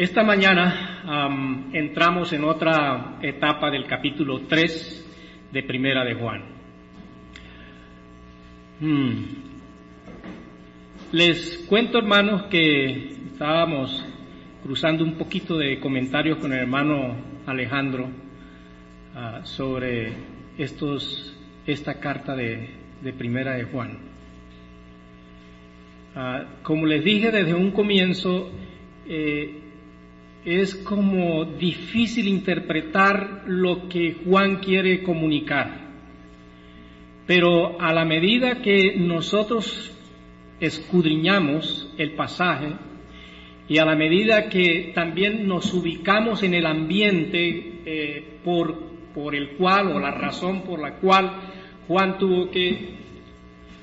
Esta mañana entramos en otra etapa del capítulo 3 de Primera de Juan. Hmm. Les cuento, hermanos, que estábamos cruzando un poquito de comentarios con el hermano Alejandro ah, sobre estos, esta carta de, Primera de Juan. Ah, como les dije desde un comienzo, eh, es como difícil interpretar lo que Juan quiere comunicar. Pero a la medida que nosotros escudriñamos el pasaje y a la medida que también nos ubicamos en el ambiente eh, por, por el cual o la razón por la cual Juan tuvo que...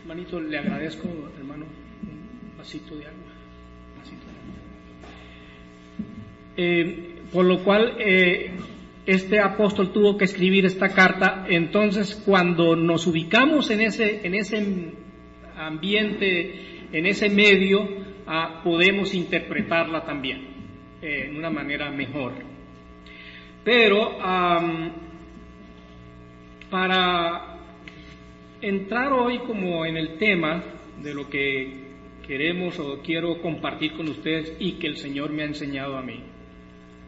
Hermanito, le agradezco, hermano, un vasito de agua. Eh, por lo cual eh, este apóstol tuvo que escribir esta carta. Entonces, cuando nos ubicamos en ese, en ese ambiente, en ese medio, ah, podemos interpretarla también eh, en una manera mejor. Pero para entrar hoy como en el tema de lo que queremos o quiero compartir con ustedes y que el Señor me ha enseñado a mí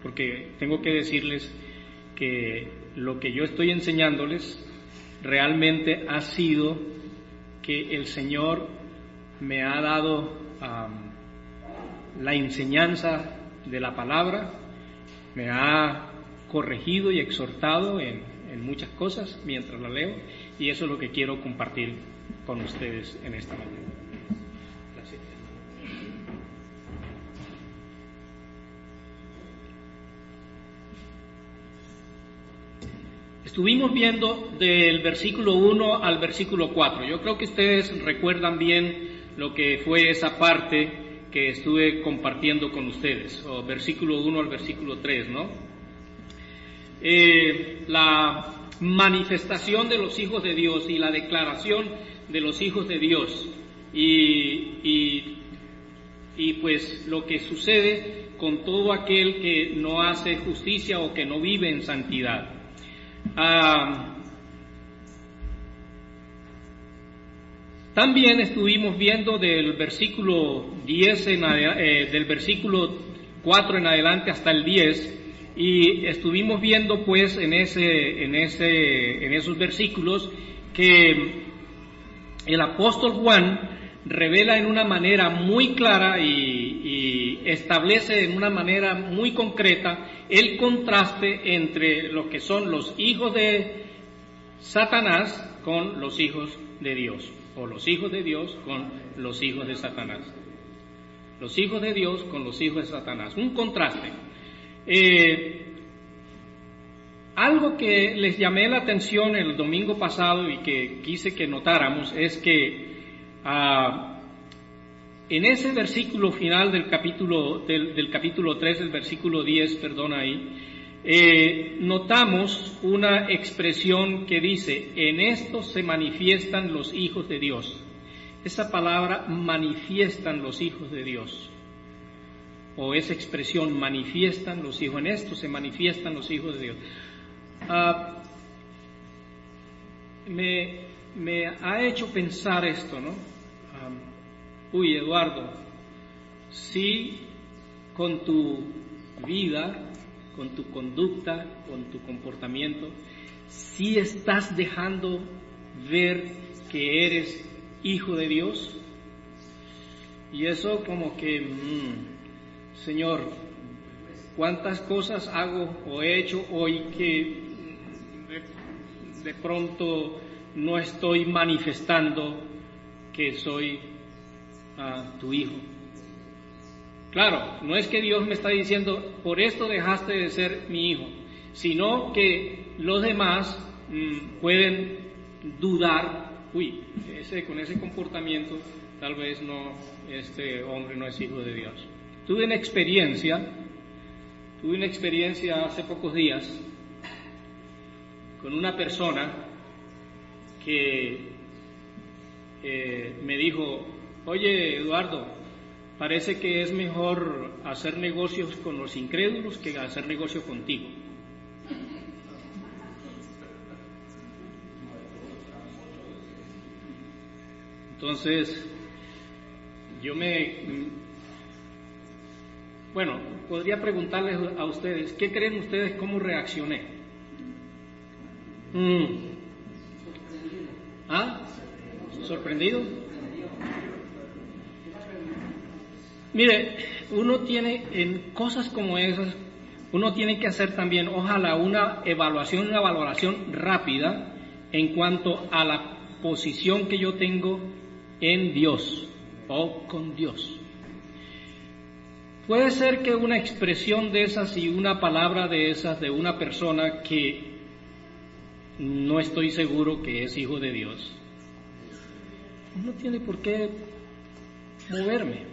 porque tengo que decirles que lo que yo estoy enseñándoles realmente ha sido que el Señor me ha dado la enseñanza de la palabra, me ha corregido y exhortado en, en muchas cosas mientras la leo y eso es lo que quiero compartir con ustedes en esta mañana. Estuvimos viendo del versículo 1 al versículo 4. Yo creo que ustedes recuerdan bien lo que fue esa parte que estuve compartiendo con ustedes, o versículo 1 al versículo 3, ¿no? Eh, la manifestación de los hijos de Dios y la declaración de los hijos de Dios y, y, y pues lo que sucede con todo aquel que no hace justicia o que no vive en santidad. Ah, también estuvimos viendo del versículo 10 en, eh, del versículo 4 en adelante hasta el 10 y estuvimos viendo pues en ese en ese en esos versículos que el apóstol Juan revela en una manera muy clara y, establece en una manera muy concreta el contraste entre lo que son los hijos de Satanás con los hijos de Dios, o los hijos de Dios con los hijos de Satanás. Los hijos de Dios con los hijos de Satanás. Un contraste. Eh, algo que les llamé la atención el domingo pasado y que quise que notáramos es que Ah, en ese versículo final del capítulo, del, capítulo 3, del versículo 10, perdón ahí, eh, notamos una expresión que dice, en esto se manifiestan los hijos de Dios. Esa palabra manifiestan los hijos de Dios. O esa expresión manifiestan los hijos. En esto se manifiestan los hijos de Dios. Ah, me, me ha hecho pensar esto, ¿no? uy, Eduardo, si con tu vida, con tu conducta, con tu comportamiento, si estás dejando ver que eres hijo de Dios. Y eso como que, mm, Señor, cuántas cosas hago o he hecho hoy que de pronto no estoy manifestando que soy tu hijo. Claro, no es que Dios me está diciendo, por esto dejaste de ser mi hijo, sino que los demás mm, pueden dudar, uy, con ese comportamiento tal vez no, este hombre no es hijo de Dios. Tuve una experiencia, tuve una experiencia hace pocos días con una persona que eh, me dijo, oye Eduardo, parece que es mejor hacer negocios con los incrédulos que hacer negocios contigo. Entonces, yo me... Bueno, podría preguntarles a ustedes, ¿qué creen ustedes cómo reaccioné? Mm. ¿Ah? ¿Sorprendido? Mire, uno tiene en cosas como esas, uno tiene que hacer también, ojalá, una evaluación, una valoración rápida en cuanto a la posición que yo tengo en Dios o con Dios. Puede ser que una expresión de esas y una palabra de esas de una persona que no estoy seguro que es hijo de Dios, no tiene por qué moverme.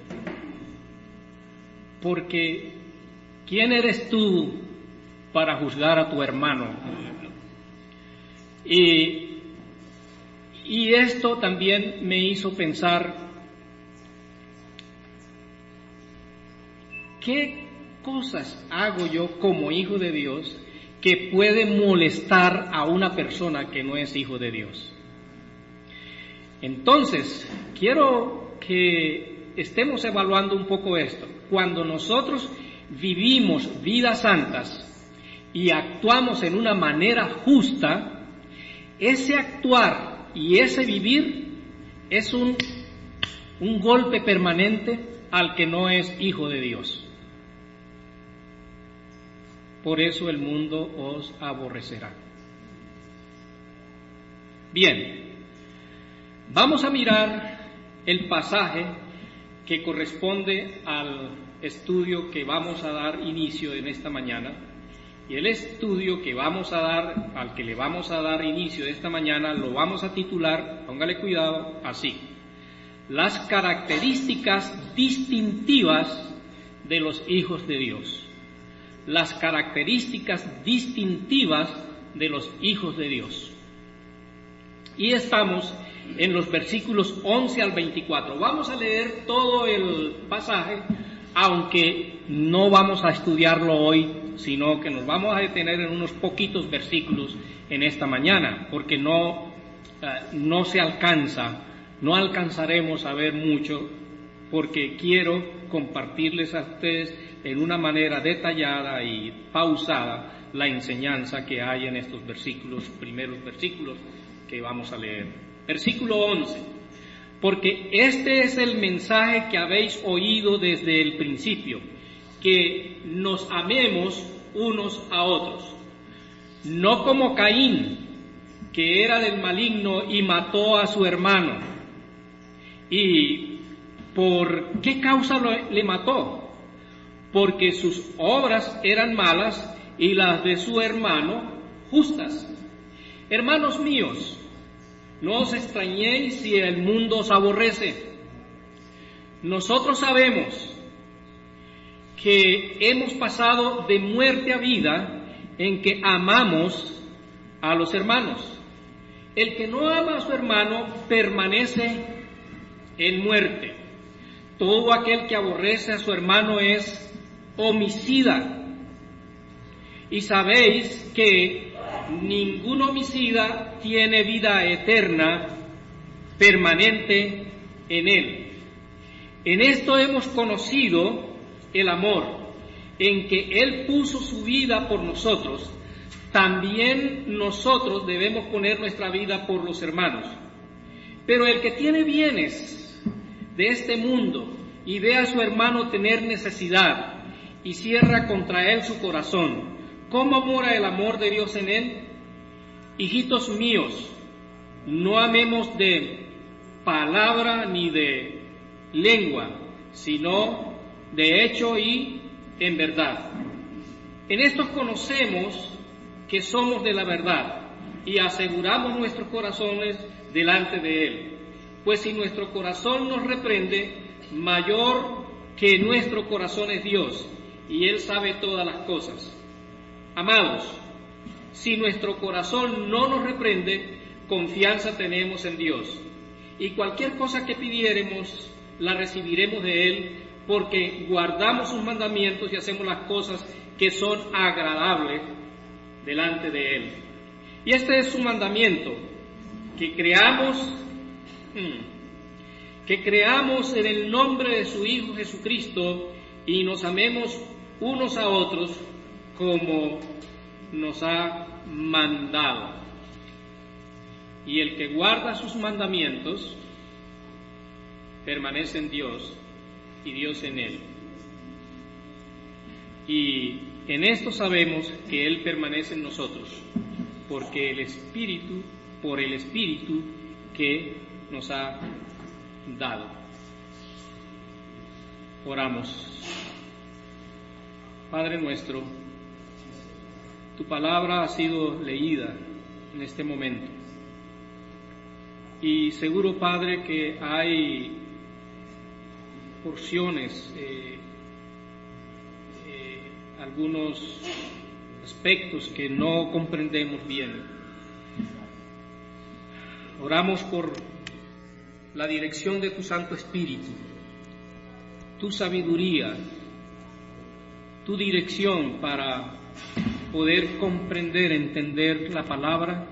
Porque ¿quién eres tú para juzgar a tu hermano? Y y esto también me hizo pensar, ¿qué cosas hago yo como hijo de Dios que puede molestar a una persona que no es hijo de Dios? Entonces, quiero que estemos evaluando un poco esto. Cuando nosotros vivimos vidas santas y actuamos en una manera justa, ese actuar y ese vivir es un, un golpe permanente al que no es hijo de Dios. Por eso el mundo os aborrecerá. Bien, vamos a mirar el pasaje que corresponde al estudio que vamos a dar inicio en esta mañana y el estudio que vamos a dar, al que le vamos a dar inicio esta mañana, lo vamos a titular, póngale cuidado, así. Las características distintivas de los hijos de Dios. Las características distintivas de los hijos de Dios. Y estamos en los versículos 11 al 24. Vamos a leer todo el pasaje, aunque no vamos a estudiarlo hoy sino que nos vamos a detener en unos poquitos versículos en esta mañana, porque no, eh, no se alcanza, no alcanzaremos a ver mucho, porque quiero compartirles a ustedes en una manera detallada y pausada la enseñanza que hay en estos versículos, primeros versículos que vamos a leer. Versículo 11. Porque este es el mensaje que habéis oído desde el principio que nos amemos unos a otros, no como Caín, que era del maligno y mató a su hermano. ¿Y por qué causa le mató? Porque sus obras eran malas y las de su hermano justas. Hermanos míos, no os extrañéis si el mundo os aborrece. Nosotros sabemos que hemos pasado de muerte a vida en que amamos a los hermanos. El que no ama a su hermano permanece en muerte. Todo aquel que aborrece a su hermano es homicida. Y sabéis que ningún homicida tiene vida eterna permanente en él. En esto hemos conocido el amor, en que Él puso su vida por nosotros, también nosotros debemos poner nuestra vida por los hermanos. Pero el que tiene bienes de este mundo y ve a su hermano tener necesidad y cierra contra él su corazón, ¿cómo mora el amor de Dios en él? Hijitos míos, no amemos de palabra ni de lengua, sino de hecho y en verdad. En esto conocemos que somos de la verdad y aseguramos nuestros corazones delante de Él. Pues si nuestro corazón nos reprende, mayor que nuestro corazón es Dios y Él sabe todas las cosas. Amados, si nuestro corazón no nos reprende, confianza tenemos en Dios. Y cualquier cosa que pidiéremos, la recibiremos de Él porque guardamos sus mandamientos y hacemos las cosas que son agradables delante de Él. Y este es su mandamiento, que creamos, que creamos en el nombre de su Hijo Jesucristo y nos amemos unos a otros como nos ha mandado. Y el que guarda sus mandamientos permanece en Dios y Dios en él. Y en esto sabemos que Él permanece en nosotros, porque el Espíritu, por el Espíritu que nos ha dado. Oramos. Padre nuestro, tu palabra ha sido leída en este momento. Y seguro, Padre, que hay porciones, eh, eh, algunos aspectos que no comprendemos bien. Oramos por la dirección de tu Santo Espíritu, tu sabiduría, tu dirección para poder comprender, entender la palabra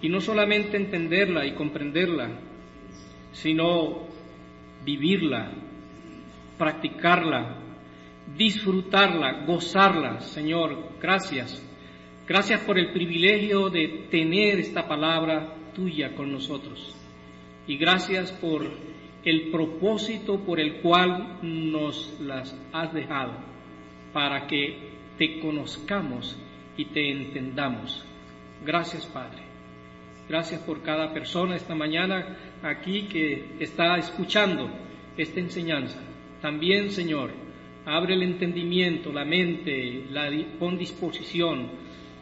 y no solamente entenderla y comprenderla, sino vivirla, practicarla, disfrutarla, gozarla. Señor, gracias. Gracias por el privilegio de tener esta palabra tuya con nosotros. Y gracias por el propósito por el cual nos las has dejado, para que te conozcamos y te entendamos. Gracias, Padre. Gracias por cada persona esta mañana aquí que está escuchando esta enseñanza. También, Señor, abre el entendimiento, la mente, la, pon disposición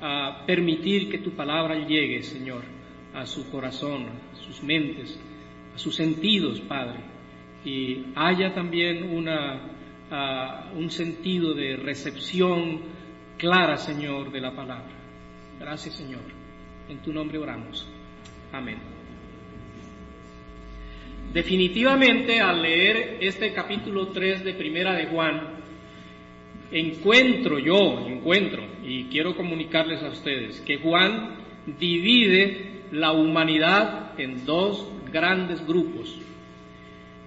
a permitir que tu palabra llegue, Señor, a su corazón, a sus mentes, a sus sentidos, Padre. Y haya también una, un sentido de recepción clara, Señor, de la palabra. Gracias, Señor. En tu nombre oramos. Amén. Definitivamente al leer este capítulo 3 de Primera de Juan, encuentro yo, encuentro, y quiero comunicarles a ustedes, que Juan divide la humanidad en dos grandes grupos.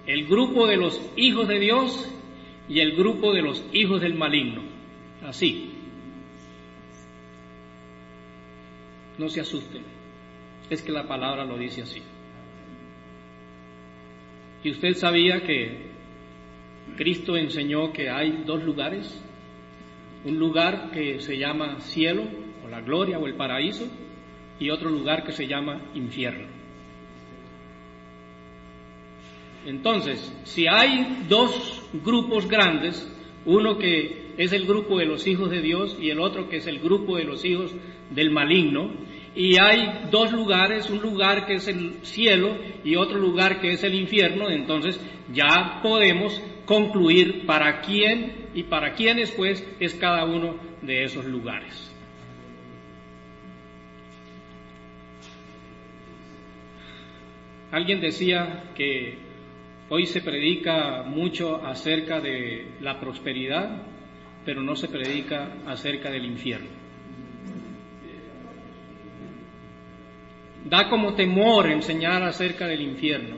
El grupo de los hijos de Dios y el grupo de los hijos del maligno. Así. No se asusten es que la palabra lo dice así. ¿Y usted sabía que Cristo enseñó que hay dos lugares? Un lugar que se llama cielo, o la gloria, o el paraíso, y otro lugar que se llama infierno. Entonces, si hay dos grupos grandes, uno que es el grupo de los hijos de Dios y el otro que es el grupo de los hijos del maligno, y hay dos lugares, un lugar que es el cielo y otro lugar que es el infierno, entonces ya podemos concluir para quién y para quiénes pues es cada uno de esos lugares. Alguien decía que hoy se predica mucho acerca de la prosperidad, pero no se predica acerca del infierno. Da como temor enseñar acerca del infierno.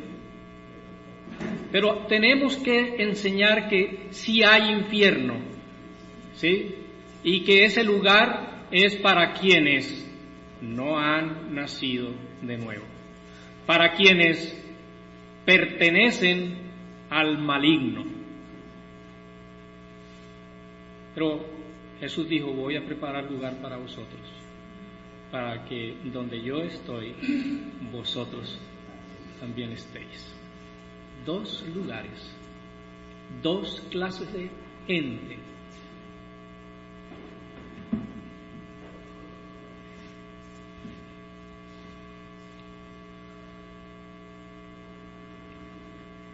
Pero tenemos que enseñar que sí hay infierno, ¿sí? Y que ese lugar es para quienes no han nacido de nuevo, para quienes pertenecen al maligno. Pero Jesús dijo, voy a preparar lugar para vosotros para que donde yo estoy, vosotros también estéis. Dos lugares, dos clases de gente.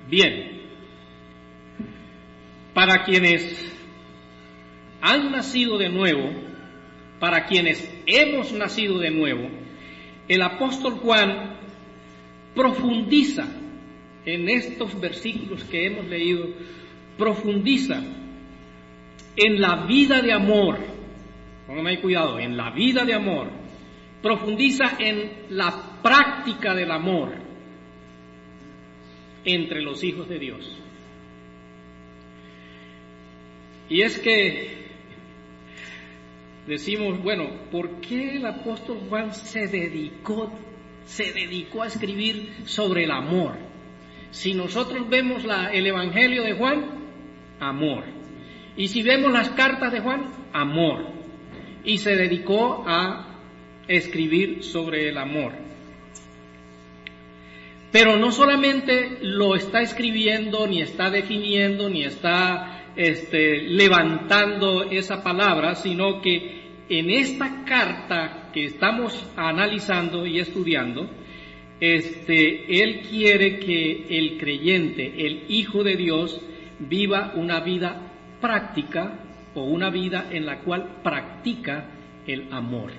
Bien, para quienes han nacido de nuevo, para quienes hemos nacido de nuevo, el apóstol Juan profundiza en estos versículos que hemos leído profundiza en la vida de amor, póngame cuidado, en la vida de amor, profundiza en la práctica del amor entre los hijos de Dios. Y es que decimos, bueno, ¿por qué el apóstol Juan se dedicó, se dedicó a escribir sobre el amor? Si nosotros vemos el Evangelio de Juan, amor. Y si vemos las cartas de Juan, amor. Y se dedicó a escribir sobre el amor. Pero no solamente lo está escribiendo, ni está definiendo, ni está este, levantando esa palabra, sino que en esta carta que estamos analizando y estudiando, este, Él quiere que el creyente, el Hijo de Dios, viva una vida práctica o una vida en la cual practica el amor.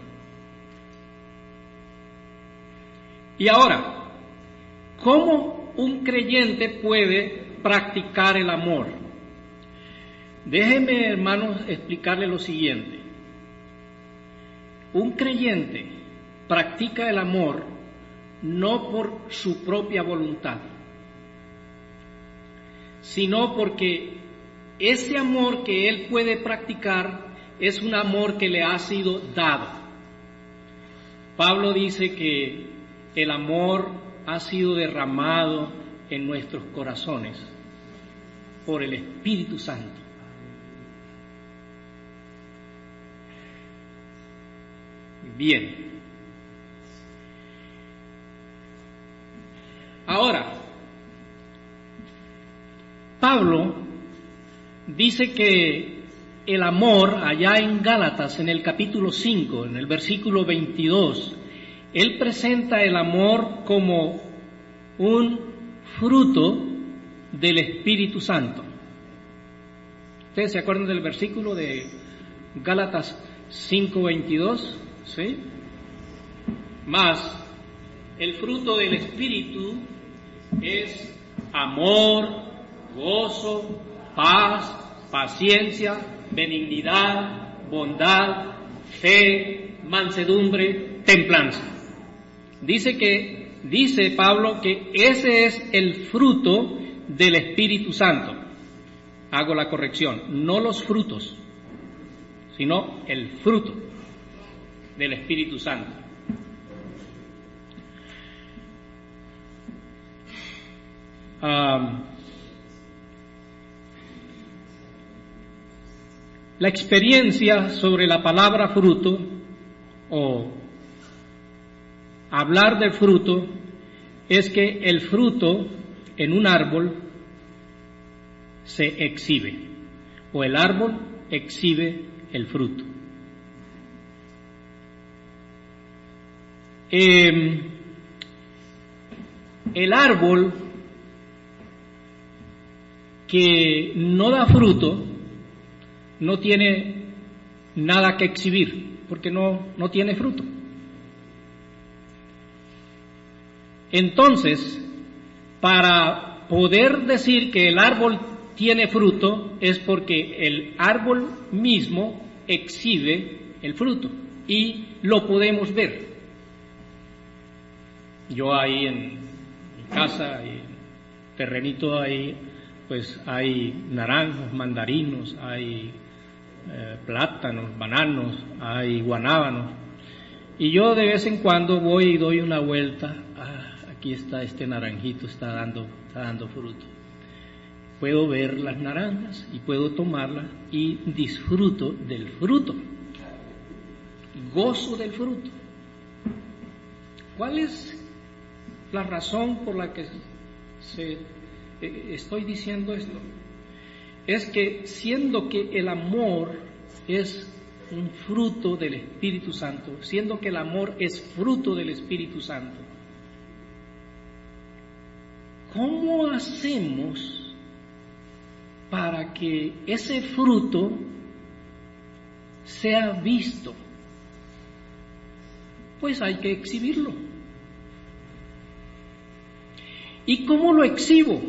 Y ahora, ¿cómo un creyente puede practicar el amor? Déjenme, hermanos, explicarle lo siguiente. Un creyente practica el amor no por su propia voluntad, sino porque ese amor que él puede practicar es un amor que le ha sido dado. Pablo dice que el amor ha sido derramado en nuestros corazones por el Espíritu Santo. Bien. Ahora, Pablo dice que el amor, allá en Gálatas, en el capítulo 5, en el versículo 22, él presenta el amor como un fruto del Espíritu Santo. ¿Ustedes se acuerdan del versículo de Gálatas 5:22? ¿sí? Más, el fruto del Espíritu es amor, gozo, paz, paciencia, benignidad, bondad, fe, mansedumbre, templanza. Dice que, dice Pablo que ese es el fruto del Espíritu Santo. Hago la corrección, no los frutos, sino el fruto del Espíritu Santo. la experiencia sobre la palabra fruto o hablar del fruto es que el fruto en un árbol se exhibe o el árbol exhibe el fruto. Em, el árbol que no da fruto no tiene nada que exhibir, porque no, no tiene fruto. Entonces, para poder decir que el árbol tiene fruto es porque el árbol mismo exhibe el fruto y lo podemos ver. Yo ahí en mi casa, y terrenito ahí, pues hay naranjos, mandarinos, hay eh, plátanos, bananos, hay guanábanos. Y yo de vez en cuando voy y doy una vuelta. Ah, aquí está este naranjito, está dando, está dando fruto. Puedo ver las naranjas y puedo tomarlas y disfruto del fruto. Gozo del fruto. ¿Cuál es la razón por la que eh, estoy diciendo esto es que siendo que el amor es un fruto del Espíritu Santo, siendo que el amor es fruto del Espíritu Santo, ¿cómo hacemos para que ese fruto sea visto? Pues hay que exhibirlo. ¿Y cómo lo exhibo?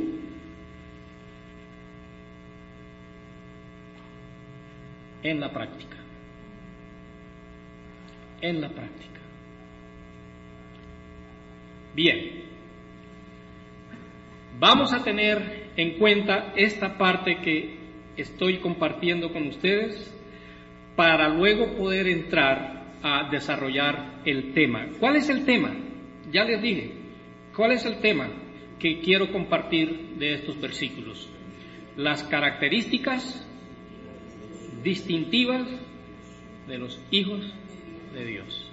en la práctica. En la práctica. Bien, vamos a tener en cuenta esta parte que estoy compartiendo con ustedes para luego poder entrar a desarrollar el tema. ¿Cuál es el tema? Ya les dije, ¿cuál es el tema que quiero compartir de estos versículos? Las características distintivas de los hijos de Dios.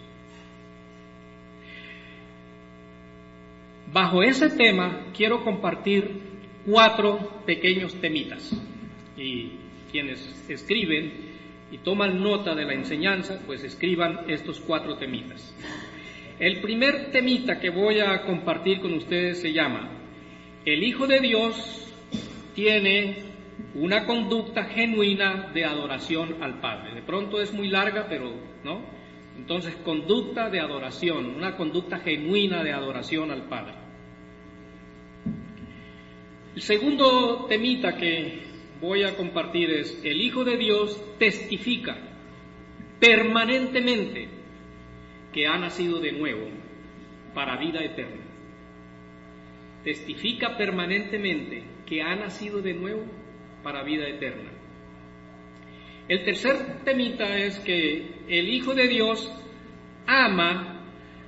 Bajo ese tema quiero compartir cuatro pequeños temitas y quienes escriben y toman nota de la enseñanza, pues escriban estos cuatro temitas. El primer temita que voy a compartir con ustedes se llama, el Hijo de Dios tiene una conducta genuina de adoración al Padre. De pronto es muy larga, pero no. Entonces, conducta de adoración, una conducta genuina de adoración al Padre. El segundo temita que voy a compartir es, el Hijo de Dios testifica permanentemente que ha nacido de nuevo para vida eterna. Testifica permanentemente que ha nacido de nuevo para vida eterna. El tercer temita es que el Hijo de Dios ama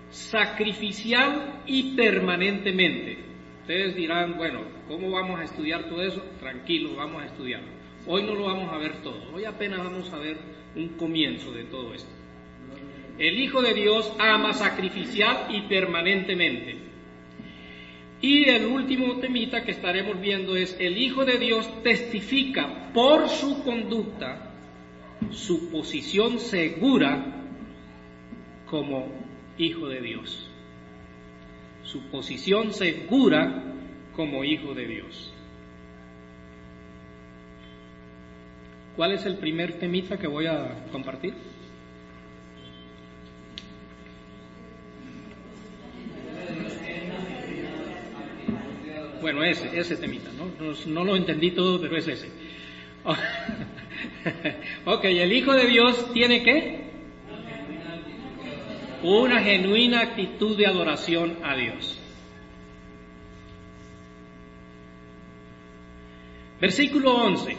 sacrificial y permanentemente. Ustedes dirán, bueno, ¿cómo vamos a estudiar todo eso? Tranquilo, vamos a estudiarlo. Hoy no lo vamos a ver todo, hoy apenas vamos a ver un comienzo de todo esto. El Hijo de Dios ama sacrificial y permanentemente. Y el último temita que estaremos viendo es el Hijo de Dios testifica por su conducta su posición segura como Hijo de Dios. Su posición segura como Hijo de Dios. ¿Cuál es el primer temita que voy a compartir? Bueno, ese, ese temita, ¿no? No, lo entendí todo, pero es ese. ok, el Hijo de Dios tiene qué? Una genuina actitud de adoración a Dios. Versículo 11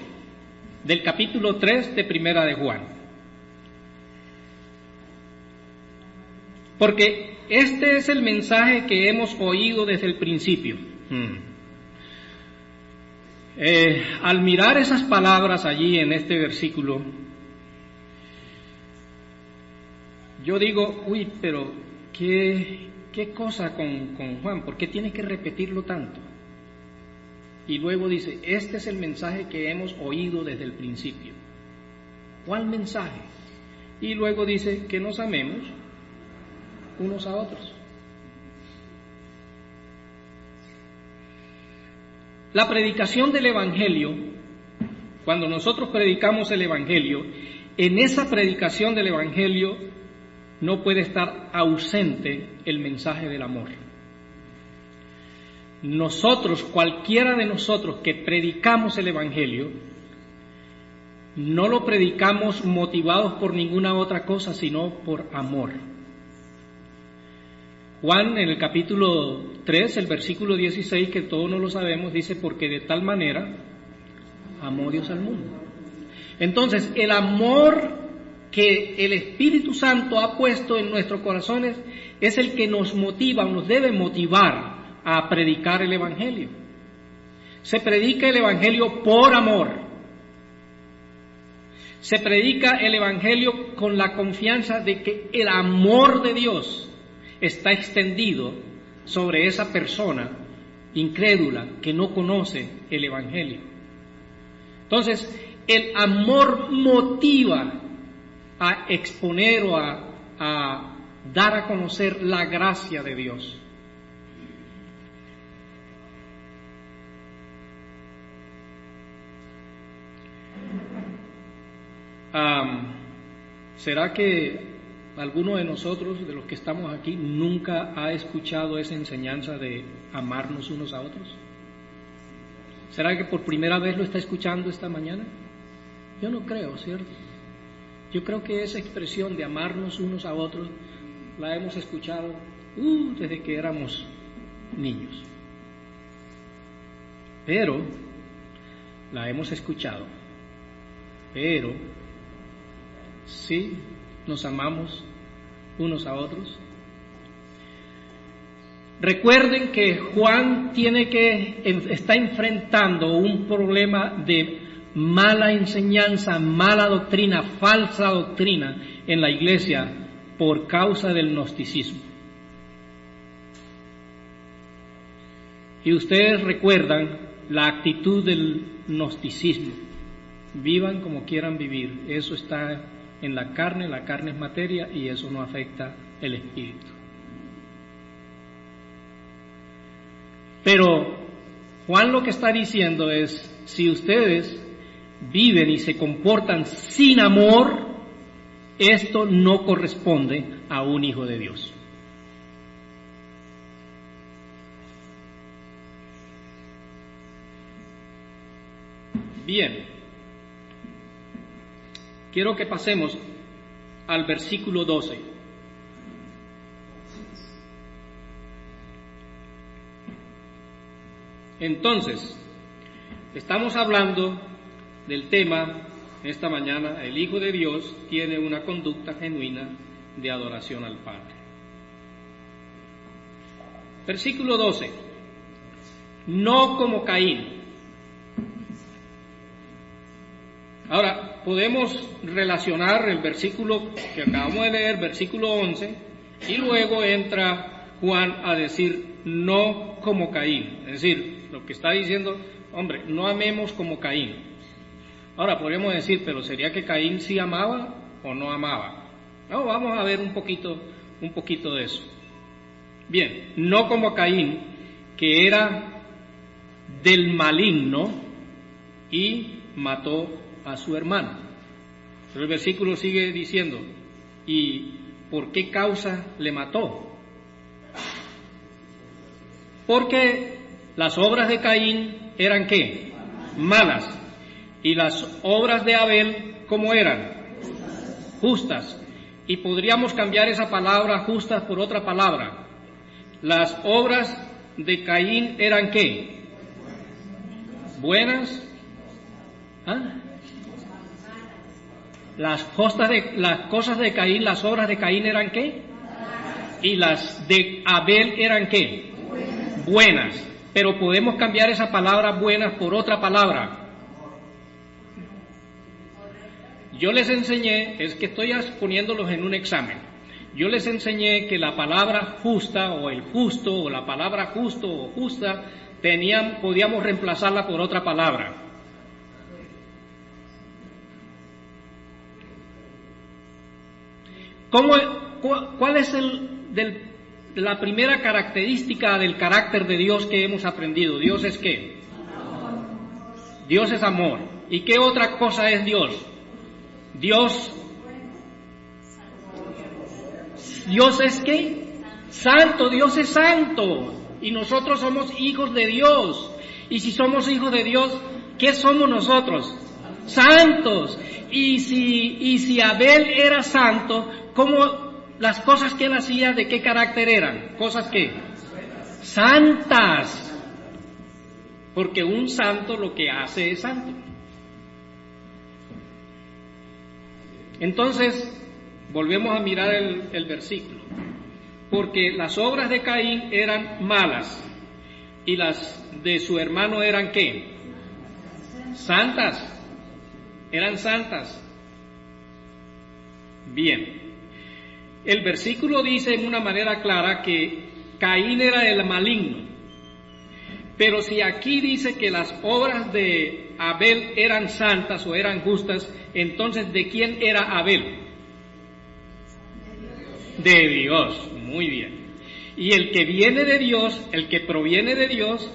del capítulo 3 de Primera de Juan. Porque este es el mensaje que hemos oído desde el principio. Hmm. Eh, al mirar esas palabras allí en este versículo, yo digo, uy, pero qué, qué cosa con, con Juan, ¿por qué tiene que repetirlo tanto? Y luego dice, este es el mensaje que hemos oído desde el principio. ¿Cuál mensaje? Y luego dice que nos amemos unos a otros. La predicación del Evangelio, cuando nosotros predicamos el Evangelio, en esa predicación del Evangelio no puede estar ausente el mensaje del amor. Nosotros, cualquiera de nosotros que predicamos el Evangelio, no lo predicamos motivados por ninguna otra cosa, sino por amor. Juan en el capítulo 3, el versículo 16, que todos no lo sabemos, dice, porque de tal manera amó Dios al mundo. Entonces, el amor que el Espíritu Santo ha puesto en nuestros corazones es el que nos motiva, nos debe motivar a predicar el Evangelio. Se predica el Evangelio por amor. Se predica el Evangelio con la confianza de que el amor de Dios está extendido sobre esa persona incrédula que no conoce el Evangelio. Entonces, el amor motiva a exponer o a, dar a conocer la gracia de Dios. ¿Será que ¿Alguno de nosotros, de los que estamos aquí, nunca ha escuchado esa enseñanza de amarnos unos a otros? ¿Será que por primera vez lo está escuchando esta mañana? Yo no creo, ¿cierto? Yo creo que esa expresión de amarnos unos a otros la hemos escuchado uh, desde que éramos niños. Pero la hemos escuchado. Pero sí nos amamos unos a otros. Recuerden que Juan tiene que está enfrentando un problema de mala enseñanza, mala doctrina, falsa doctrina en la iglesia por causa del gnosticismo. Y ustedes recuerdan la actitud del gnosticismo. Vivan como quieran vivir. Eso está en la carne, la carne es materia y eso no afecta el espíritu. Pero Juan lo que está diciendo es, si ustedes viven y se comportan sin amor, esto no corresponde a un hijo de Dios. Bien, quiero que pasemos al versículo 12. Entonces, estamos hablando del tema esta mañana, el Hijo de Dios tiene una conducta genuina de adoración al Padre. Versículo 12. No como Caín. Ahora, podemos relacionar el versículo que acabamos de leer, versículo 11, y luego entra Juan a decir, no como Caín. Es decir, lo que está diciendo, hombre, no amemos como Caín. Ahora, podríamos decir, pero ¿sería que Caín sí amaba o no amaba? No, vamos a ver un poquito, un poquito de eso. Bien, no como Caín, que era del maligno y mató a su hermano. Pero el versículo sigue diciendo, ¿y por qué causa le mató? Porque las obras de Caín eran qué? Malas. Y las obras de Abel, ¿cómo eran? Justas. Y podríamos cambiar esa palabra justas por otra palabra. Las obras de Caín eran qué? Buenas. ¿Ah? Las, cosas de, las cosas de Caín, las obras de Caín eran qué? Y las de Abel eran qué? Buenas. Pero podemos cambiar esa palabra buenas por otra palabra. Yo les enseñé, es que estoy poniéndolos en un examen. Yo les enseñé que la palabra justa o el justo o la palabra justo o justa tenían, podíamos reemplazarla por otra palabra. ¿Cómo, ¿Cuál es el, la primera característica del carácter de Dios que hemos aprendido? Dios es qué? Dios es amor. ¿Y qué otra cosa es Dios? Dios. Dios es qué? Santo, Dios es santo. Y nosotros somos hijos de Dios. Y si somos hijos de Dios, ¿qué somos nosotros? Santos. Y si, y si Abel era santo, ¿Cómo las cosas que él hacía, de qué carácter eran? Cosas que santas. Porque un santo lo que hace es santo. Entonces, volvemos a mirar el, versículo. Porque las obras de Caín eran malas y las de su hermano eran qué? Santas. Eran santas. Bien. El versículo dice en una manera clara que Caín era el maligno. Pero si aquí dice que las obras de Abel eran santas o eran justas, entonces ¿de quién era Abel? De Dios, muy bien. Y el que viene de Dios, el que proviene de Dios,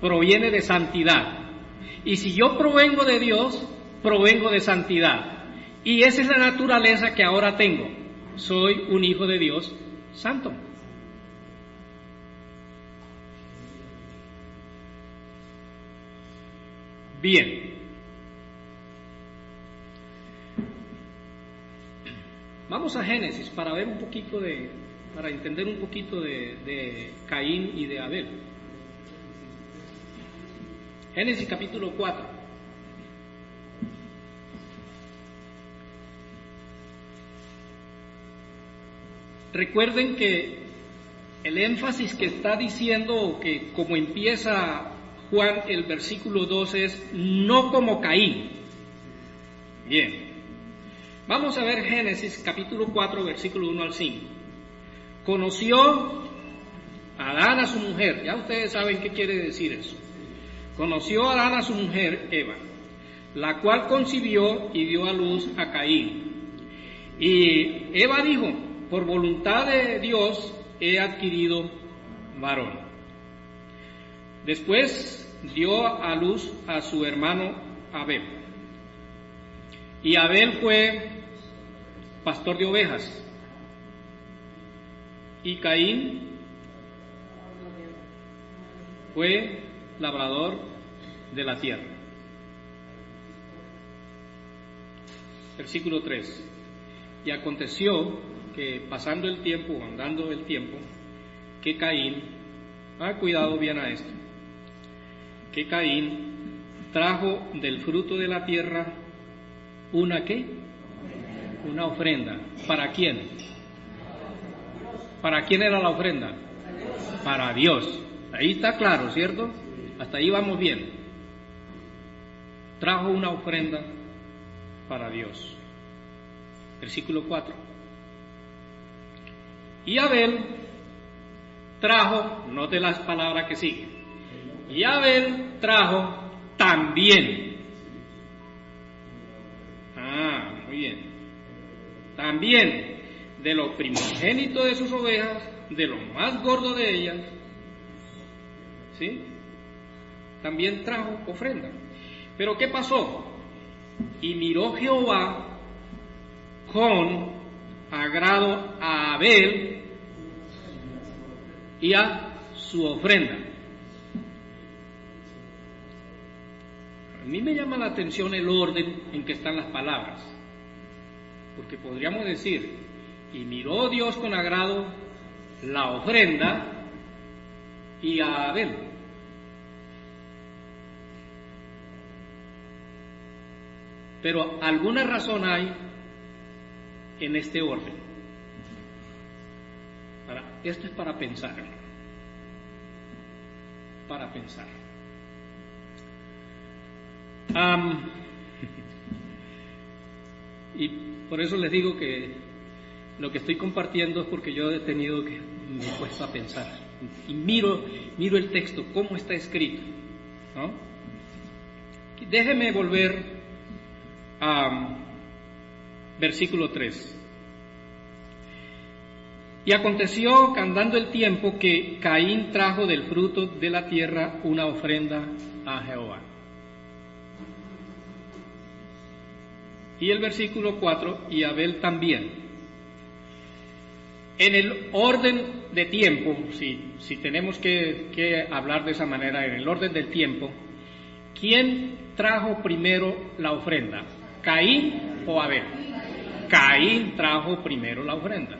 proviene de santidad. Y si yo provengo de Dios, provengo de santidad. Y esa es la naturaleza que ahora tengo soy un hijo de Dios santo. Bien. Vamos a Génesis para ver un poquito de, para entender un poquito de, de Caín y de Abel. Génesis capítulo 4. Recuerden que el énfasis que está diciendo, que como empieza Juan el versículo 2 es no como Caín. Bien, vamos a ver Génesis capítulo 4 versículo 1 al 5. Conoció Adán a su mujer, ya ustedes saben qué quiere decir eso. Conoció Adán a su mujer Eva, la cual concibió y dio a luz a Caín. Y Eva dijo, por voluntad de Dios he adquirido varón. Después dio a luz a su hermano Abel. Y Abel fue pastor de ovejas. Y Caín fue labrador de la tierra. Versículo 3. Y aconteció que pasando el tiempo, andando el tiempo, que Caín, ha cuidado bien a esto, que Caín trajo del fruto de la tierra una qué? Una ofrenda. ¿Para quién? ¿Para quién era la ofrenda? Para Dios. Ahí está claro, ¿cierto? Hasta ahí vamos bien. Trajo una ofrenda para Dios. Versículo 4. Y Abel trajo, note las palabras que siguen, y Abel trajo también. Ah, muy bien. También de lo primogénito de sus ovejas, de lo más gordo de ellas, ¿sí? También trajo ofrenda. Pero ¿qué pasó? Y miró Jehová con agrado a Abel y a su ofrenda. A mí me llama la atención el orden en que están las palabras, porque podríamos decir, y miró Dios con agrado la ofrenda y a Abel. Pero alguna razón hay en este orden. esto es para pensar. Para pensar. y por eso les digo que lo que estoy compartiendo es porque yo he tenido que me puesto a pensar y miro miro el texto cómo está escrito ¿no? déjeme volver a versículo 3 y aconteció que andando el tiempo que Caín trajo del fruto de la tierra una ofrenda a Jehová. Y el versículo 4, y Abel también. En el orden de tiempo, si, si tenemos que, que hablar de esa manera, en el orden del tiempo, ¿quién trajo primero la ofrenda? ¿Caín o Abel? Caín trajo primero la ofrenda.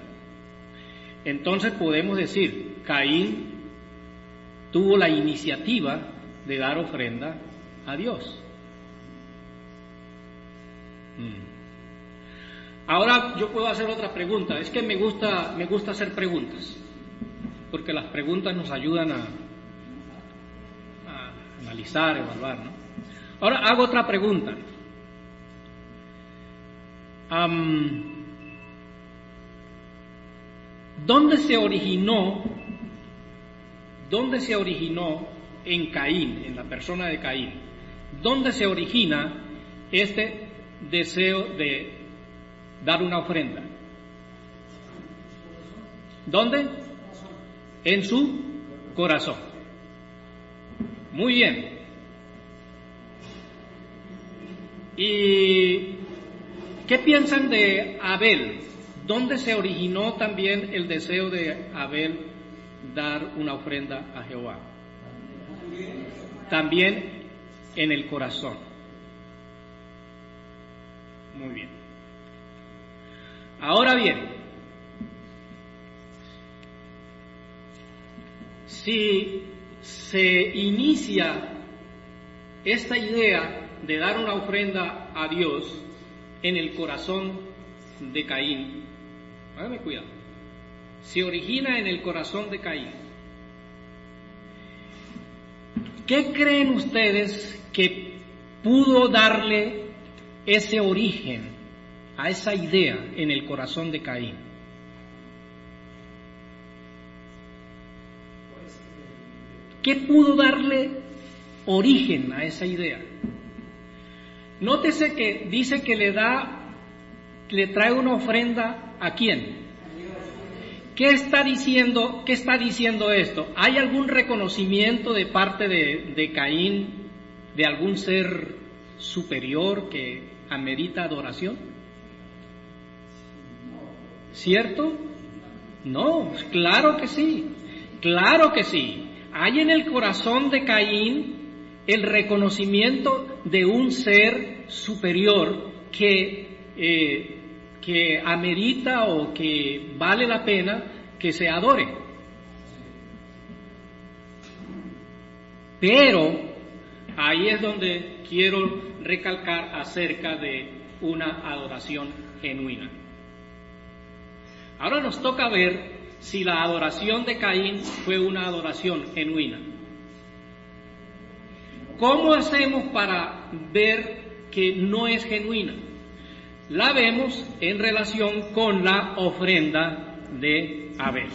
Entonces podemos decir, Caín tuvo la iniciativa de dar ofrenda a Dios. Mm. Ahora yo puedo hacer otra pregunta. Es que me gusta, me gusta hacer preguntas, porque las preguntas nos ayudan a, a analizar, evaluar. Ahora hago otra pregunta. ¿Dónde se originó, dónde se originó en Caín, en la persona de Caín? ¿Dónde se origina este deseo de dar una ofrenda? ¿Dónde? En su corazón. Muy bien. ¿Y qué piensan de Abel? ¿Dónde se originó también el deseo de Abel dar una ofrenda a Jehová? También en el corazón. Muy bien. Ahora bien, si se inicia esta idea de dar una ofrenda a Dios en el corazón de Caín, hágame cuidado, se origina en el corazón de Caín. ¿Qué creen ustedes que pudo darle ese origen a esa idea en el corazón de Caín? ¿Qué pudo darle origen a esa idea? Nótese que dice que le da, le trae una ofrenda a quién? ¿Qué está diciendo, qué está diciendo esto? ¿Hay algún reconocimiento de parte de, de Caín de algún ser superior que amerita adoración? ¿Cierto? No, claro que sí, claro que sí. Hay en el corazón de Caín el reconocimiento de un ser superior que, eh, que amerita o que vale la pena que se adore. Pero ahí es donde quiero recalcar acerca de una adoración genuina. Ahora nos toca ver si la adoración de Caín fue una adoración genuina. ¿Cómo hacemos para ver que no es genuina? La vemos en relación con la ofrenda de Abel.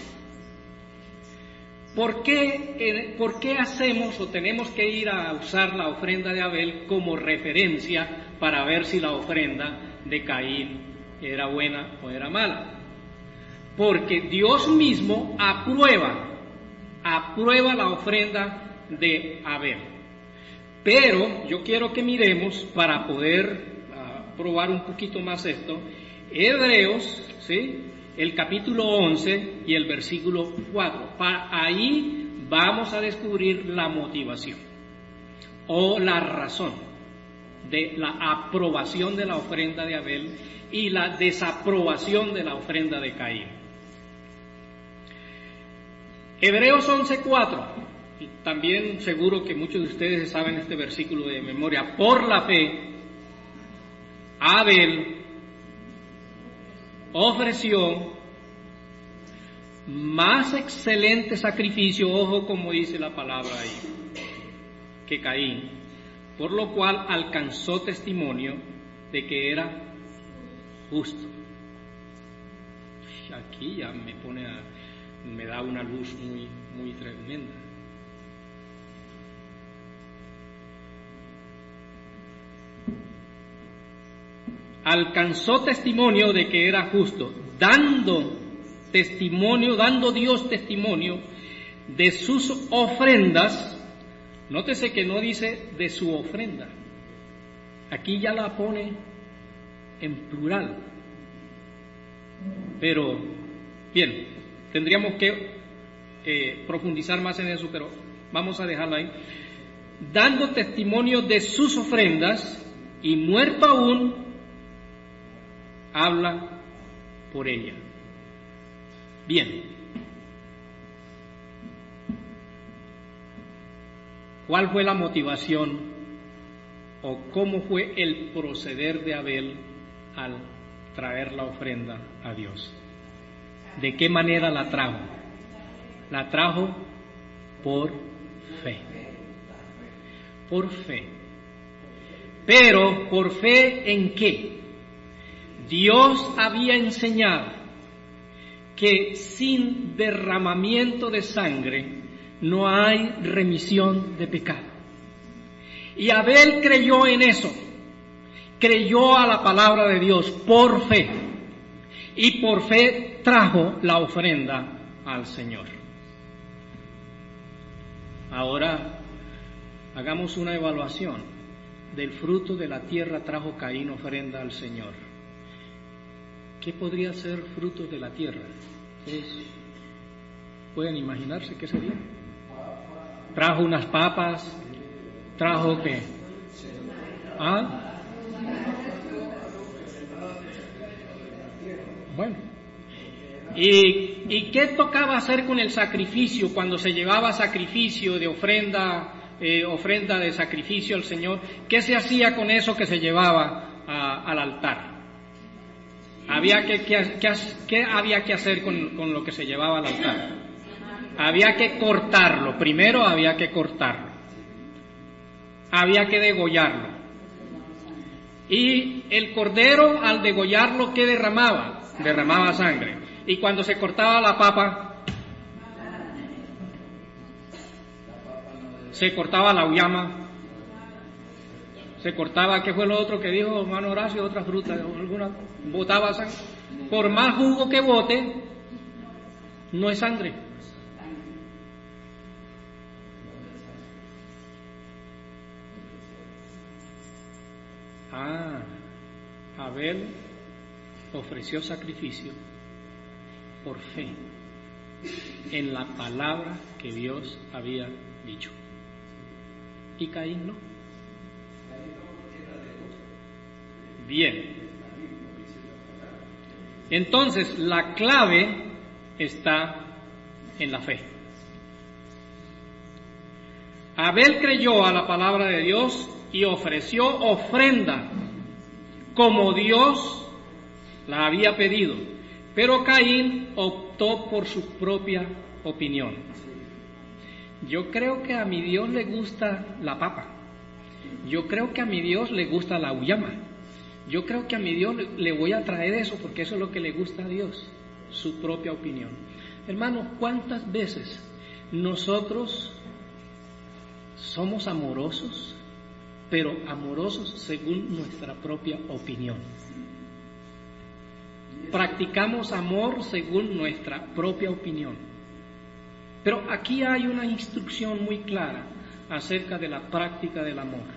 ¿Por qué, eh, ¿Por qué, hacemos o tenemos que ir a usar la ofrenda de Abel como referencia para ver si la ofrenda de Caín era buena o era mala? Porque Dios mismo aprueba, aprueba la ofrenda de Abel. Pero yo quiero que miremos para poder uh, probar un poquito más esto, Hebreos, ¿sí? el capítulo 11 y el versículo 4. Para ahí vamos a descubrir la motivación o la razón de la aprobación de la ofrenda de Abel y la desaprobación de la ofrenda de Caín. Hebreos 11:4, también seguro que muchos de ustedes saben este versículo de memoria, por la fe, Abel ofreció más excelente sacrificio, ojo como dice la palabra ahí, que Caín, por lo cual alcanzó testimonio de que era justo. Aquí ya me pone a, me da una luz muy, muy tremenda. Alcanzó testimonio de que era justo, dando testimonio, dando Dios testimonio de sus ofrendas. Nótese que no dice de su ofrenda. Aquí ya la pone en plural. Pero, bien, Tendríamos que eh, profundizar más en eso, pero vamos a dejarlo ahí. Dando testimonio de sus ofrendas y muerto aún, habla por ella. Bien. ¿Cuál fue la motivación o cómo fue el proceder de Abel al traer la ofrenda a Dios? ¿De qué manera la trajo? La trajo por fe. Por fe. Pero, ¿por fe en qué? Dios había enseñado que sin derramamiento de sangre no hay remisión de pecado. Y Abel creyó en eso, creyó a la palabra de Dios por fe. Y por fe trajo la ofrenda al Señor. Ahora hagamos una evaluación del fruto de la tierra trajo Caín ofrenda al Señor. ¿Qué podría ser fruto de la tierra? ¿Pueden imaginarse qué sería? Trajo unas papas, trajo qué? ¿Ah? Bueno. ¿Y, ¿Y qué tocaba hacer con el sacrificio cuando se llevaba sacrificio de ofrenda, eh, ofrenda de sacrificio al Señor? ¿Qué se hacía con eso que se llevaba al altar? Había que, ¿Qué había que hacer con, con lo que se llevaba al altar? Había que cortarlo. Primero había que cortarlo. Había que degollarlo. Y el cordero al degollarlo, ¿qué derramaba? Derramaba sangre. Y cuando se cortaba la papa, se cortaba la uyama, se cortaba, ¿qué fue lo otro que dijo hermano Horacio? Otra fruta, alguna, botaba sangre. Por más jugo que bote, no es sangre. Ah, Abel ofreció sacrificio por fe en la palabra que Dios había dicho. Y Caín no. Bien. Entonces, la clave está en la fe. Abel creyó a la palabra de Dios y ofreció ofrenda como Dios la había pedido. Pero Caín optó por su propia opinión. Yo creo que a mi Dios le gusta la papa. Yo creo que a mi Dios le gusta la uyama. Yo creo que a mi Dios le voy a traer eso porque eso es lo que le gusta a Dios, su propia opinión. Hermanos, ¿cuántas veces nosotros somos amorosos pero amorosos según nuestra propia opinión. Practicamos amor según nuestra propia opinión. Pero aquí hay una instrucción muy clara acerca de la práctica del amor.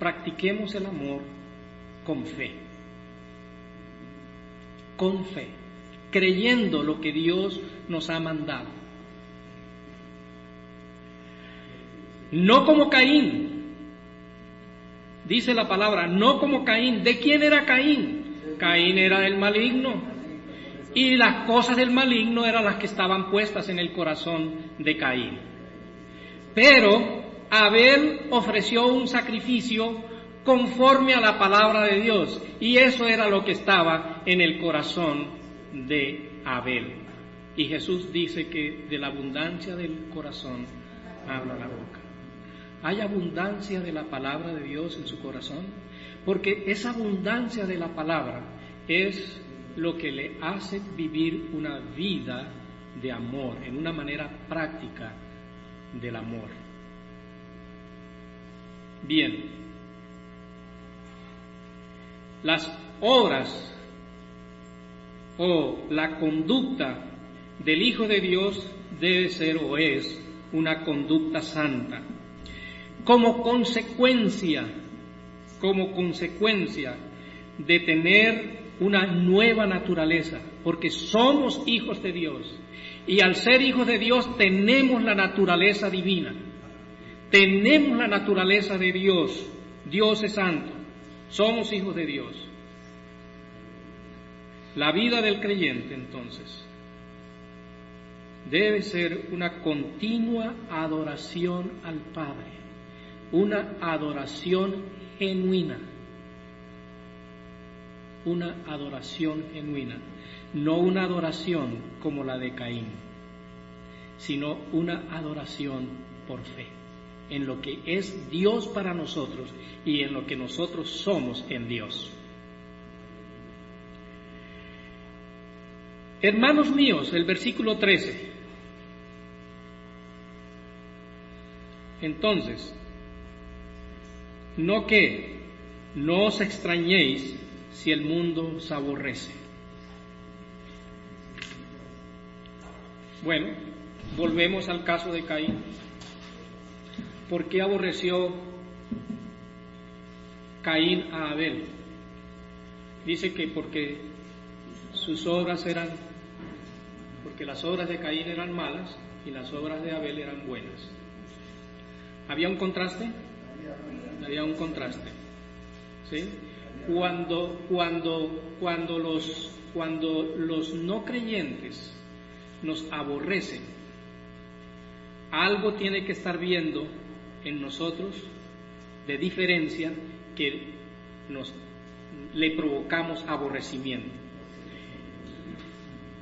Practiquemos el amor con fe. Con fe, creyendo lo que Dios nos ha mandado. No como Caín, dice la palabra, no como Caín. ¿De quién era Caín? Caín era del maligno. Y las cosas del maligno eran las que estaban puestas en el corazón de Caín. Pero Abel ofreció un sacrificio conforme a la palabra de Dios. Y eso era lo que estaba en el corazón de Abel. Y Jesús dice que de la abundancia del corazón habla la boca. ¿Hay abundancia de la palabra de Dios en su corazón? Porque esa abundancia de la palabra es lo que le hace vivir una vida de amor, en una manera práctica del amor. Bien, las obras o la conducta del Hijo de Dios debe ser o es una conducta santa como consecuencia, como consecuencia de tener una nueva naturaleza, porque somos hijos de Dios. Y al ser hijos de Dios tenemos la naturaleza divina, tenemos la naturaleza de Dios, Dios es santo, somos hijos de Dios. La vida del creyente entonces debe ser una continua adoración al Padre una adoración genuina, una adoración genuina, no una adoración como la de Caín, sino una adoración por fe, en lo que es Dios para nosotros y en lo que nosotros somos en Dios. Hermanos míos, el versículo 13. Entonces, no que no os extrañéis si el mundo os aborrece. Bueno, volvemos al caso de Caín. ¿Por qué aborreció Caín a Abel? Dice que porque sus obras eran, porque las obras de Caín eran malas y las obras de Abel eran buenas. ¿Había un contraste? había un contraste. ¿Sí? Cuando, cuando, cuando, los, cuando los no creyentes nos aborrecen, algo tiene que estar viendo en nosotros de diferencia que nos le provocamos aborrecimiento.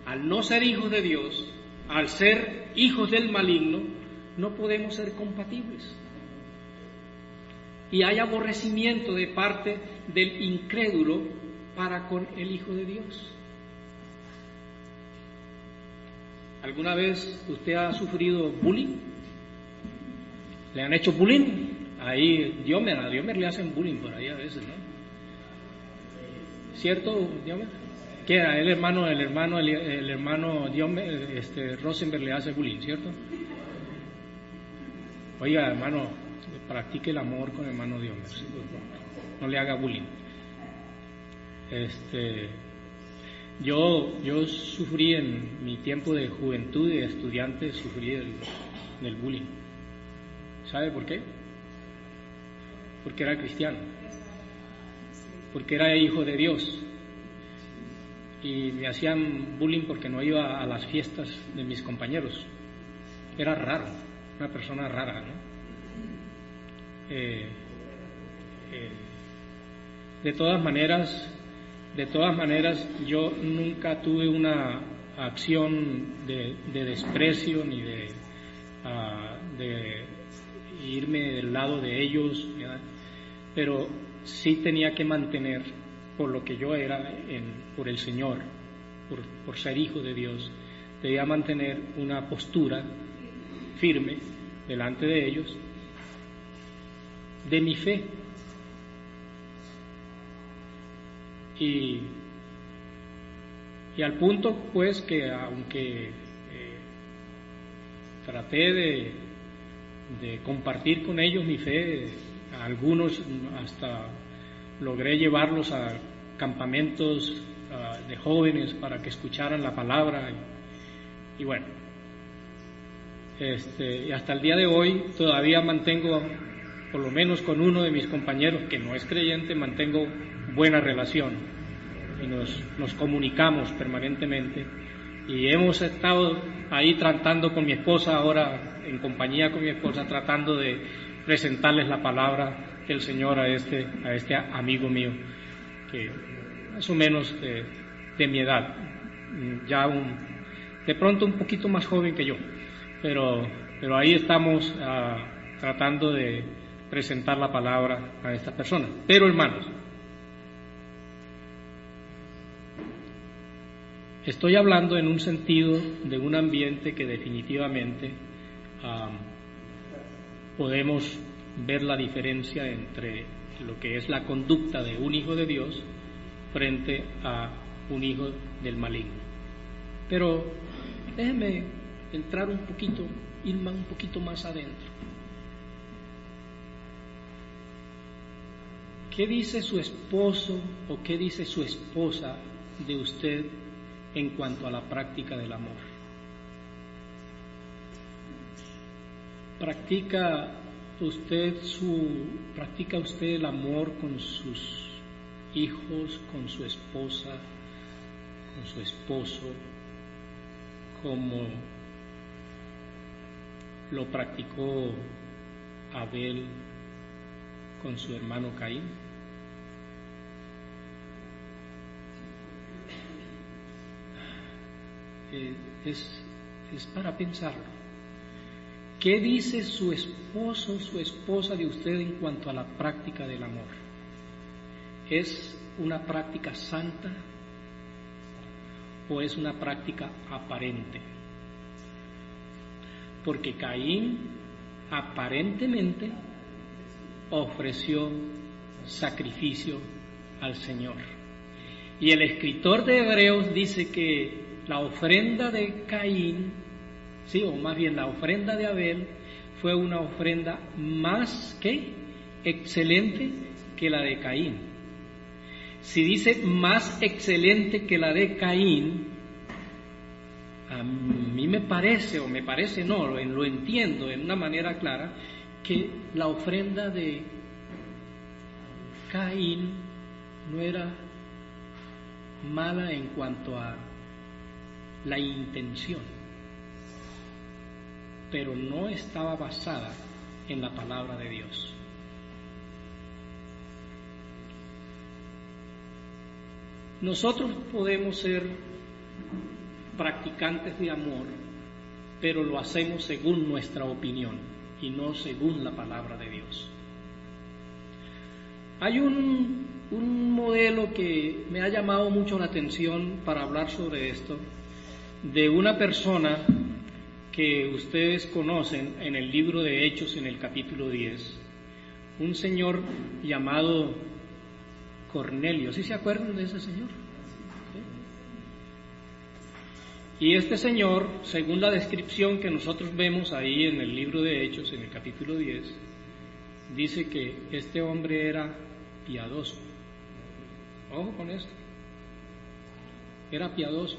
Al no ser hijos de Dios, al ser hijos del maligno, no podemos ser compatibles. Y hay aborrecimiento de parte del incrédulo para con el Hijo de Dios. ¿Alguna vez usted ha sufrido bullying? ¿Le han hecho bullying? Ahí, Diomer, a Diomer le hacen bullying por ahí a veces, ¿no? ¿Cierto, Diomer? ¿Qué era? El hermano, el hermano, el, hermano Diomer, este, Rosenberg le hace bullying, ¿cierto? Oiga, hermano, practique el amor con el hermano Diomer, no le haga bullying. Este, yo, yo sufrí en mi tiempo de juventud y de estudiante, sufrí del bullying. ¿Sabe por qué? Porque era cristiano, porque era hijo de Dios. Y me hacían bullying porque no iba a las fiestas de mis compañeros. Era raro, una persona rara, ¿no? Eh, eh, de todas maneras, de todas maneras, yo nunca tuve una acción de, desprecio ni de, ah, de, irme del lado de ellos, pero sí tenía que mantener por lo que yo era por el Señor, por, por ser hijo de Dios, debía mantener una postura firme delante de ellos de mi fe. Y, y al punto pues que aunque eh, traté de, compartir con ellos mi fe, algunos hasta logré llevarlos a campamentos de jóvenes para que escucharan la palabra y, bueno, este, y hasta el día de hoy todavía mantengo por lo menos con uno de mis compañeros que no es creyente, mantengo buena relación y nos, nos comunicamos permanentemente. Y hemos estado ahí tratando con mi esposa, ahora en compañía con mi esposa, tratando de presentarles la palabra del Señor a este, a este amigo mío, que más o menos de, mi edad, ya un, de pronto un poquito más joven que yo, pero, pero ahí estamos ah, tratando de, presentar la palabra a esta persona. Pero hermanos, estoy hablando en un sentido de un ambiente que definitivamente podemos ver la diferencia entre lo que es la conducta de un hijo de Dios frente a un hijo del maligno. Pero déjenme entrar un poquito, ir un poquito más adentro. ¿Qué dice su esposo o qué dice su esposa de usted en cuanto a la práctica del amor? ¿Practica usted su practica usted el amor con sus hijos, con su esposa, con su esposo como lo practicó Abel con su hermano Caín? Es, es para pensarlo. ¿Qué dice su esposo, su esposa de usted en cuanto a la práctica del amor? ¿Es una práctica santa o es una práctica aparente? Porque Caín aparentemente ofreció sacrificio al Señor. Y el escritor de Hebreos dice que la ofrenda de Caín, sí, o más bien la ofrenda de Abel, fue una ofrenda más que excelente que la de Caín. Si dice más excelente que la de Caín, a mí me parece, o me parece no, lo entiendo en una manera clara, que la ofrenda de Caín no era mala en cuanto a la intención, pero no estaba basada en la palabra de Dios. Nosotros podemos ser practicantes de amor, pero lo hacemos según nuestra opinión y no según la palabra de Dios. Hay un, un modelo que me ha llamado mucho la atención para hablar sobre esto, de una persona que ustedes conocen en el libro de Hechos en el capítulo 10, un señor llamado Cornelio. ¿Sí se acuerdan de ese señor? Y este señor, según la descripción que nosotros vemos ahí en el libro de Hechos, en el capítulo 10, dice que este hombre era piadoso. Ojo con esto. Era piadoso.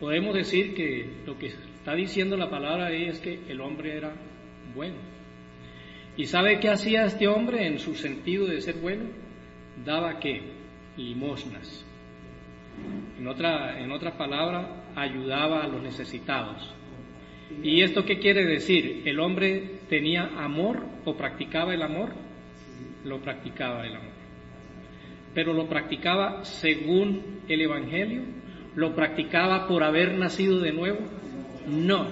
Podemos decir que lo que está diciendo la palabra ahí es que el hombre era bueno. ¿Y sabe qué hacía este hombre en su sentido de ser bueno? Daba qué? Limosnas. En otra, en otra palabra, ayudaba a los necesitados. ¿Y esto qué quiere decir? ¿El hombre tenía amor o practicaba el amor? Lo practicaba el amor. Pero lo practicaba según el Evangelio, lo practicaba por haber nacido de nuevo. No.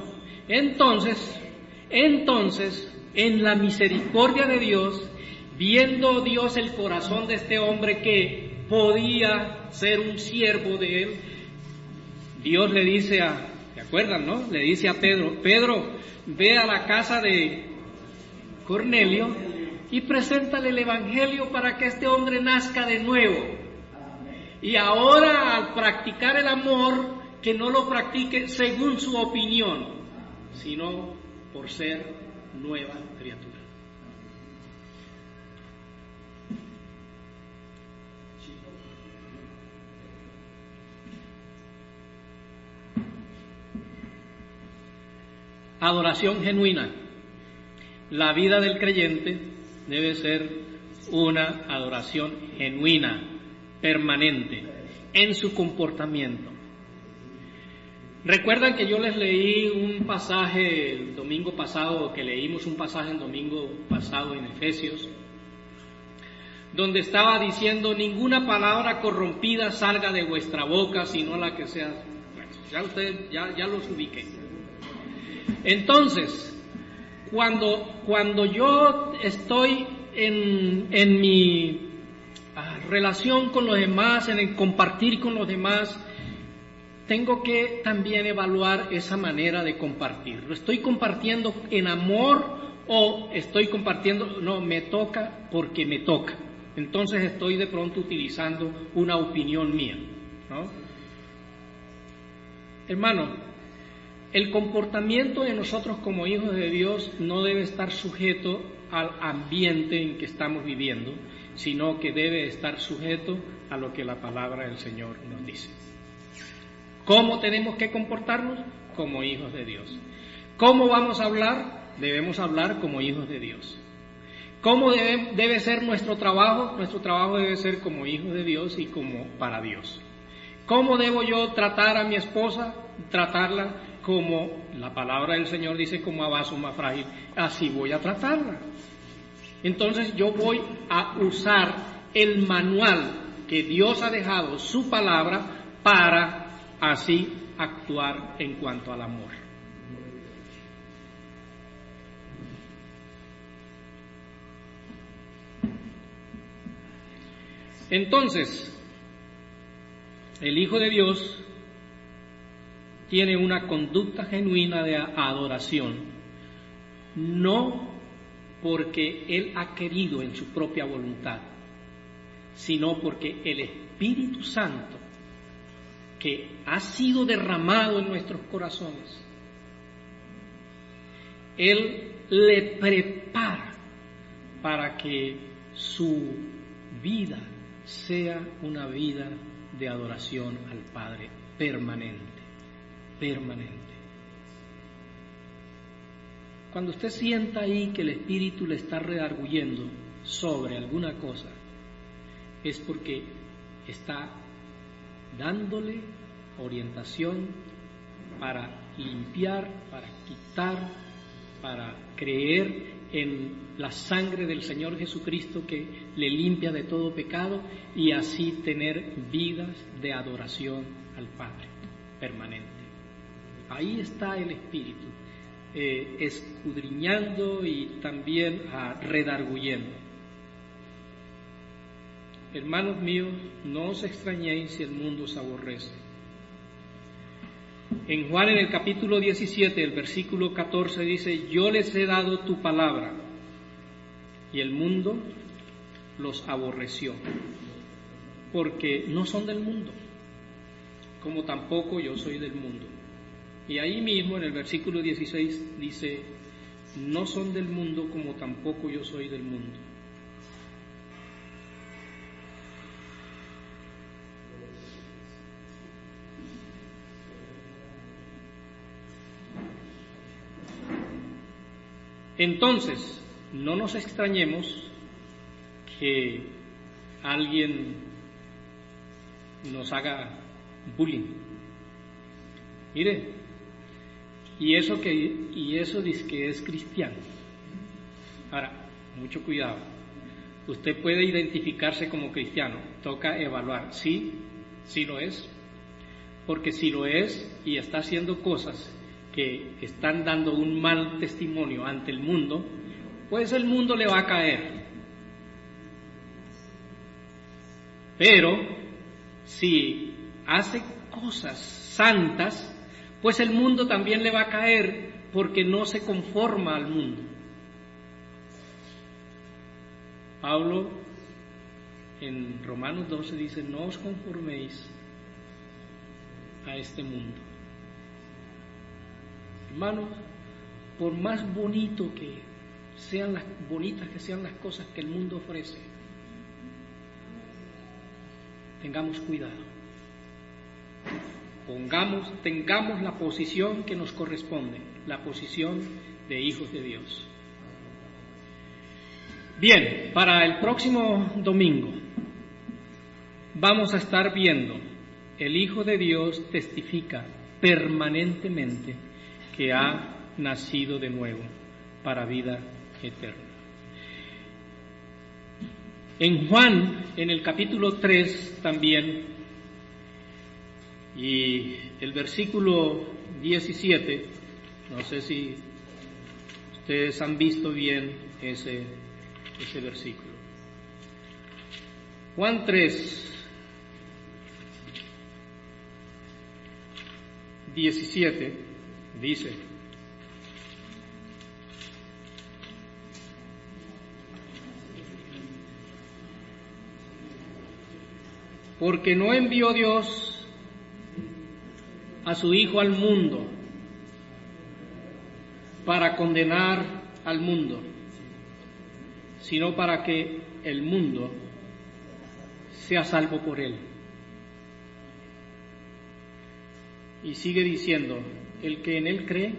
Entonces, entonces, en la misericordia de Dios, viendo Dios el corazón de este hombre que podía ser un siervo de él, Dios le dice a, ¿se acuerdan, no? Le dice a Pedro, Pedro, ve a la casa de Cornelio y preséntale el Evangelio para que este hombre nazca de nuevo. Y ahora al practicar el amor, que no lo practique según su opinión, sino por ser nueva criatura. Adoración genuina. La vida del creyente debe ser una adoración genuina, permanente, en su comportamiento. Recuerdan que yo les leí un pasaje el domingo pasado, que leímos un pasaje el domingo pasado en Efesios, donde estaba diciendo, ninguna palabra corrompida salga de vuestra boca, sino la que sea... ya ustedes, ya, ya los ubiqué. Entonces, cuando, cuando yo estoy en, en mi relación con los demás, en el compartir con los demás, tengo que también evaluar esa manera de compartir. ¿Lo estoy compartiendo en amor o estoy compartiendo, no, me toca porque me toca? Entonces estoy de pronto utilizando una opinión mía. ¿no? Hermano, el comportamiento de nosotros como hijos de Dios no debe estar sujeto al ambiente en que estamos viviendo, sino que debe estar sujeto a lo que la palabra del Señor nos dice. ¿Cómo tenemos que comportarnos? Como hijos de Dios. ¿Cómo vamos a hablar? Debemos hablar como hijos de Dios. ¿Cómo debe, debe ser nuestro trabajo? Nuestro trabajo debe ser como hijos de Dios y como para Dios. ¿Cómo debo yo tratar a mi esposa? Tratarla como la palabra del Señor dice como a vaso más frágil, así voy a tratarla. Entonces yo voy a usar el manual que Dios ha dejado, su palabra, para así actuar en cuanto al amor. Entonces, el Hijo de Dios tiene una conducta genuina de adoración, no porque Él ha querido en su propia voluntad, sino porque el Espíritu Santo, que ha sido derramado en nuestros corazones, Él le prepara para que su vida sea una vida de adoración al Padre permanente permanente. Cuando usted sienta ahí que el Espíritu le está redarguyendo sobre alguna cosa, es porque está dándole orientación para limpiar, para quitar, para creer en la sangre del Señor Jesucristo que le limpia de todo pecado y así tener vidas de adoración al Padre permanente. Ahí está el Espíritu, eh, escudriñando y también redarguyendo. Hermanos míos, no os extrañéis si el mundo os aborrece. En Juan en el capítulo 17, el versículo 14 dice, yo les he dado tu palabra y el mundo los aborreció, porque no son del mundo, como tampoco yo soy del mundo. Y ahí mismo en el versículo 16 dice, no son del mundo como tampoco yo soy del mundo. Entonces, no nos extrañemos que alguien nos haga bullying. Mire, y eso que y eso dice que es cristiano. Ahora, mucho cuidado. Usted puede identificarse como cristiano, toca evaluar, sí, sí lo es, porque si lo es y está haciendo cosas que están dando un mal testimonio ante el mundo, pues el mundo le va a caer. Pero si hace cosas santas, pues el mundo también le va a caer porque no se conforma al mundo. Pablo en Romanos 12 dice, no os conforméis a este mundo Hermanos, por más bonito que sean las bonitas que sean las cosas que el mundo ofrece, tengamos cuidado. Pongamos, tengamos la posición que nos corresponde, la posición de hijos de Dios. Bien, para el próximo domingo vamos a estar viendo el Hijo de Dios testifica permanentemente que ha nacido de nuevo para vida eterna. En Juan, en el capítulo 3 también, y el versículo 17, no sé si ustedes han visto bien ese, ese versículo. Juan 3, 17 dice, porque no envió Dios a su Hijo al mundo para condenar al mundo, sino para que el mundo sea salvo por él. Y sigue diciendo, el que en él cree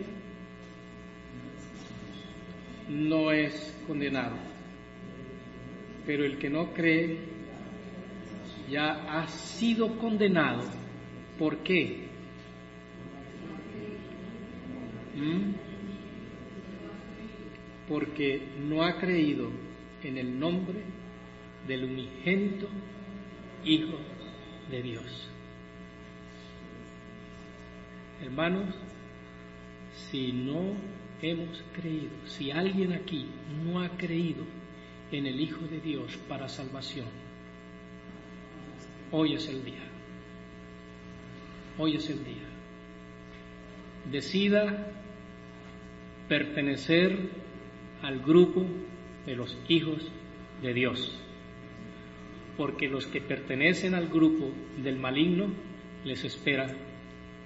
no es condenado, pero el que no cree ya ha sido condenado. ¿Por qué? Porque no ha creído en el nombre del unigénito Hijo de Dios. Hermanos, si no hemos creído, si alguien aquí no ha creído en el Hijo de Dios para salvación, hoy es el día. Hoy es el día. Decida pertenecer al grupo de los hijos de Dios, porque los que pertenecen al grupo del maligno les espera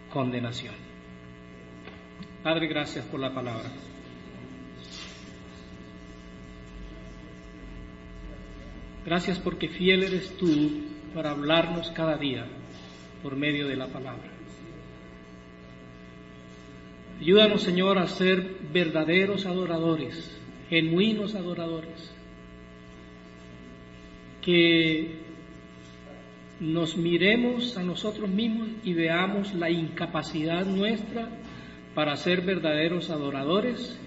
condenación. Padre, gracias por la palabra. Gracias porque fiel eres tú para hablarnos cada día por medio de la palabra. Ayúdanos, Señor, a ser verdaderos adoradores, genuinos adoradores, que nos miremos a nosotros mismos y veamos la incapacidad nuestra para ser verdaderos adoradores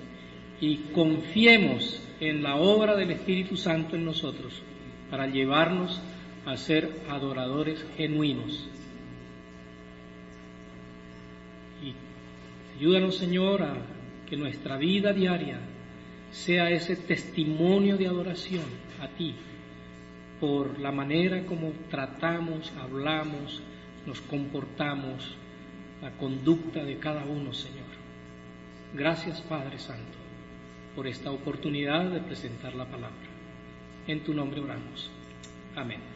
y confiemos en la obra del Espíritu Santo en nosotros para llevarnos a ser adoradores genuinos. Ayúdanos, Señor, a que nuestra vida diaria sea ese testimonio de adoración a ti por la manera como tratamos, hablamos, nos comportamos, la conducta de cada uno, Señor. Gracias, Padre Santo, por esta oportunidad de presentar la palabra. En tu nombre oramos. Amén.